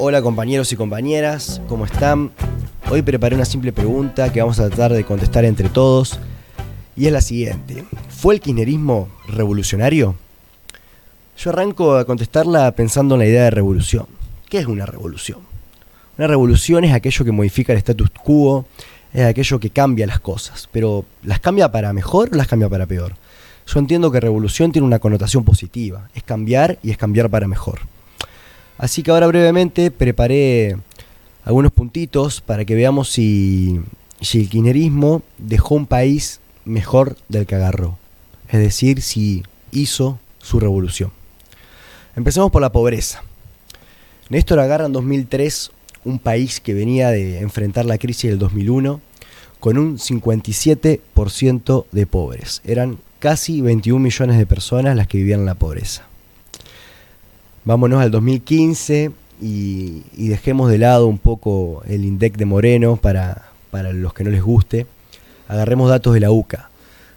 Hola compañeros y compañeras, ¿cómo están? Hoy preparé una simple pregunta que vamos a tratar de contestar entre todos y es la siguiente. ¿Fue el kirchnerismo revolucionario? Yo arranco a contestarla pensando en la idea de revolución. ¿Qué es una revolución? Una revolución es aquello que modifica el status quo, es aquello que cambia las cosas, pero ¿las cambia para mejor o las cambia para peor? Yo entiendo que revolución tiene una connotación positiva, es cambiar y es cambiar para mejor. Así que ahora brevemente preparé algunos puntitos para que veamos si, si el kirchnerismo dejó un país mejor del que agarró, es decir, si hizo su revolución. Empecemos por la pobreza. Néstor agarra en 2003 un país que venía de enfrentar la crisis del 2001 con un 57% de pobres. Eran casi 21 millones de personas las que vivían en la pobreza. Vámonos al 2015 y, dejemos de lado un poco el INDEC de Moreno para, para los que no les guste. Agarremos datos de la UCA.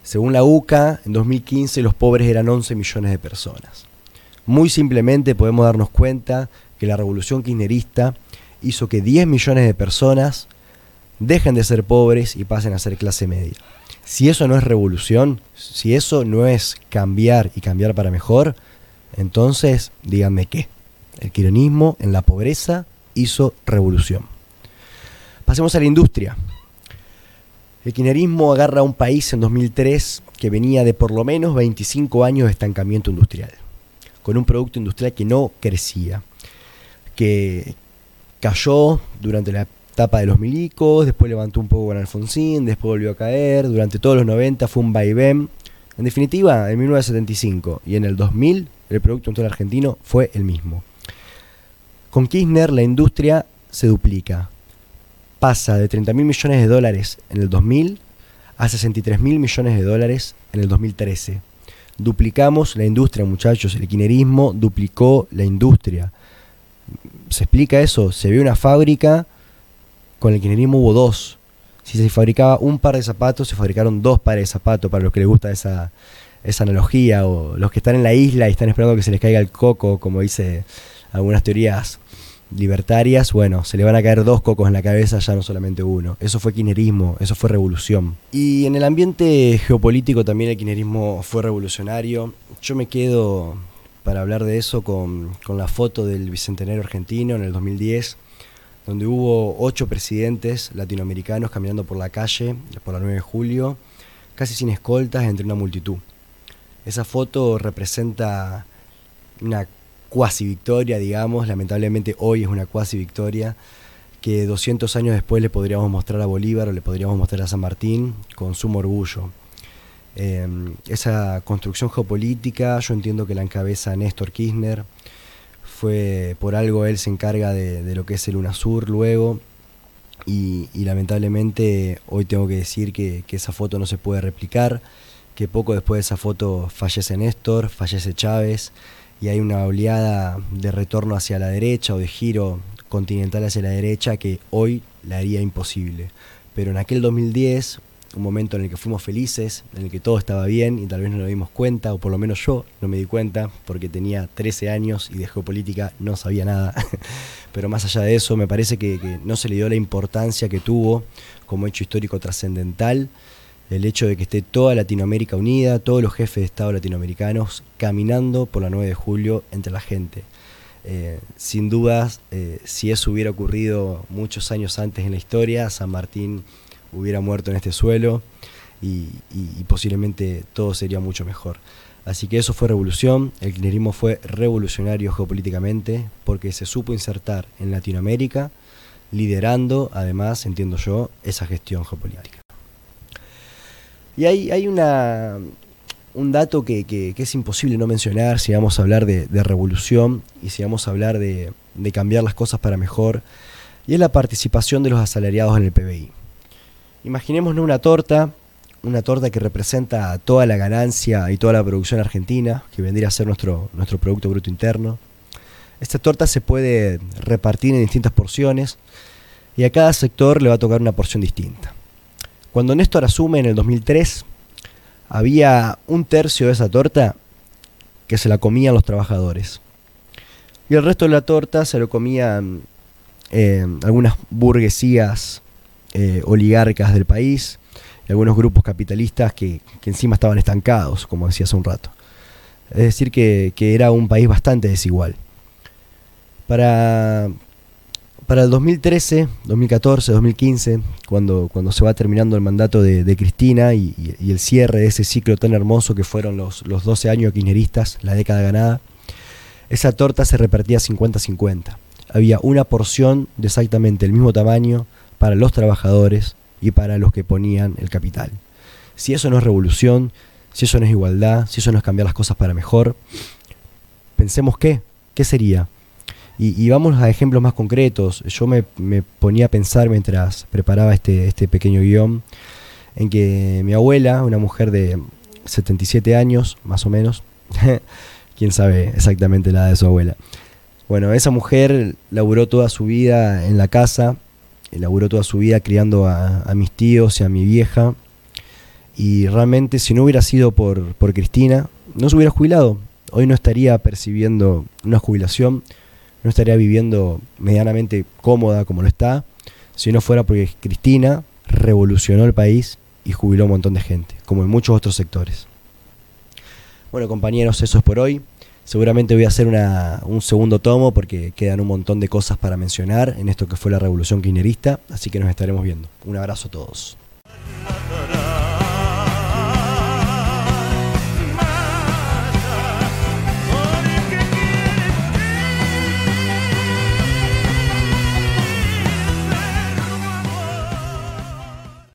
Según la UCA, en 2015 los pobres eran 11 millones de personas. Muy simplemente podemos darnos cuenta que la revolución kirchnerista hizo que 10 millones de personas dejen de ser pobres y pasen a ser clase media. Si eso no es revolución, si eso no es cambiar y cambiar para mejor, entonces díganme qué. El quironismo en la pobreza hizo revolución. Pasemos a la industria. El kirchnerismo agarra a un país en 2003 que venía de por lo menos 25 años de estancamiento industrial, con un producto industrial que no crecía, que, cayó durante la etapa de los milicos, después levantó un poco con Alfonsín, después volvió a caer, durante todos los 90 fue un vaivén. En definitiva, en 1975 y en el 2000 el Producto Industrial Argentino fue el mismo. Con Kirchner la industria se duplica. Pasa de 30 mil millones de dólares en el 2000 a 63 mil millones de dólares en el 2013. Duplicamos la industria, muchachos. El kirchnerismo duplicó la industria se explica eso, se ve una fábrica, con el kirchnerismo hubo dos. Si se fabricaba un par de zapatos, se fabricaron dos pares de zapatos, para los que les gusta esa, esa analogía, o los que están en la isla y están esperando que se les caiga el coco, como dice algunas teorías libertarias, bueno, se le van a caer dos cocos en la cabeza, ya no solamente uno. Eso fue kirchnerismo, eso fue revolución. Y en el ambiente geopolítico también el kirchnerismo fue revolucionario. Yo me quedo para hablar de eso con, la foto del Bicentenario argentino en el 2010, donde hubo ocho presidentes latinoamericanos caminando por la calle por la 9 de julio, casi sin escoltas entre una multitud. Esa foto representa una cuasi victoria, digamos, lamentablemente hoy es una cuasi victoria, que 200 años después le podríamos mostrar a Bolívar o le podríamos mostrar a San Martín con sumo orgullo. Em, esa construcción geopolítica, yo entiendo que la encabeza Néstor Kirchner, fue por algo él se encarga de, lo que es el UNASUR luego, y, lamentablemente hoy tengo que decir que, esa foto no se puede replicar, que poco después de esa foto fallece Néstor, fallece Chávez, y hay una oleada de retorno hacia la derecha o de giro continental hacia la derecha que hoy la haría imposible. Pero en aquel 2010 un momento en el que fuimos felices, en el que todo estaba bien y tal vez no nos dimos cuenta, o por lo menos yo no me di cuenta, porque tenía 13 años y de geopolítica no sabía nada. Pero más allá de eso, me parece que, no se le dio la importancia que tuvo como hecho histórico trascendental el hecho de que esté toda Latinoamérica unida, todos los jefes de Estado latinoamericanos caminando por la 9 de julio entre la gente. Eh, sin dudas, eh, si eso hubiera ocurrido muchos años antes en la historia, San Martín hubiera muerto en este suelo y, posiblemente todo sería mucho mejor. Así que eso fue revolución, el kirchnerismo fue revolucionario geopolíticamente porque se supo insertar en Latinoamérica, liderando además, entiendo yo, esa gestión geopolítica. Y hay, una, un dato que, es imposible no mencionar si vamos a hablar de, revolución y si vamos a hablar de cambiar las cosas para mejor, y es la participación de los asalariados en el PBI. Imaginémonos una torta, una torta que representa toda la ganancia y toda la producción argentina, que vendría a ser nuestro, nuestro Producto Bruto Interno. Esta torta se puede repartir en distintas porciones y a cada sector le va a tocar una porción distinta. Cuando Néstor asume en el 2003, había un tercio de esa torta que se la comían los trabajadores. Y el resto de la torta se lo comían eh, algunas burguesías eh, oligarcas del país y algunos grupos capitalistas que, encima estaban estancados, como decía hace un rato. Es decir, que, que era un país bastante desigual. Para, para el 2013, 2014, 2015, cuando, cuando se va terminando el mandato de, Cristina y, el cierre de ese ciclo tan hermoso que fueron los, los 12 años kirchneristas, la década ganada, esa torta se repartía 50-50. Había una porción de exactamente el mismo tamaño para los trabajadores y para los que ponían el capital. Si eso no es revolución, si eso no es igualdad, si eso no es cambiar las cosas para mejor, pensemos qué, qué sería. Y, vamos a ejemplos más concretos. Yo me, ponía a pensar mientras preparaba este, este pequeño guion en que mi abuela, una mujer de 77 años, más o menos, quién sabe exactamente la de su abuela. Bueno, esa mujer laburó toda su vida en la casa, laburó toda su vida criando a, mis tíos y a mi vieja. Y realmente si no hubiera sido por, por Cristina, no se hubiera jubilado. Hoy no estaría percibiendo una jubilación no estaría viviendo medianamente cómoda como lo está, si no fuera porque Cristina revolucionó el país y jubiló un montón de gente, como en muchos otros sectores. Bueno compañeros, eso es por hoy. Seguramente voy a hacer un segundo tomo porque quedan un montón de cosas para mencionar en esto que fue la revolución kirchnerista, así que nos estaremos viendo. Un abrazo a todos.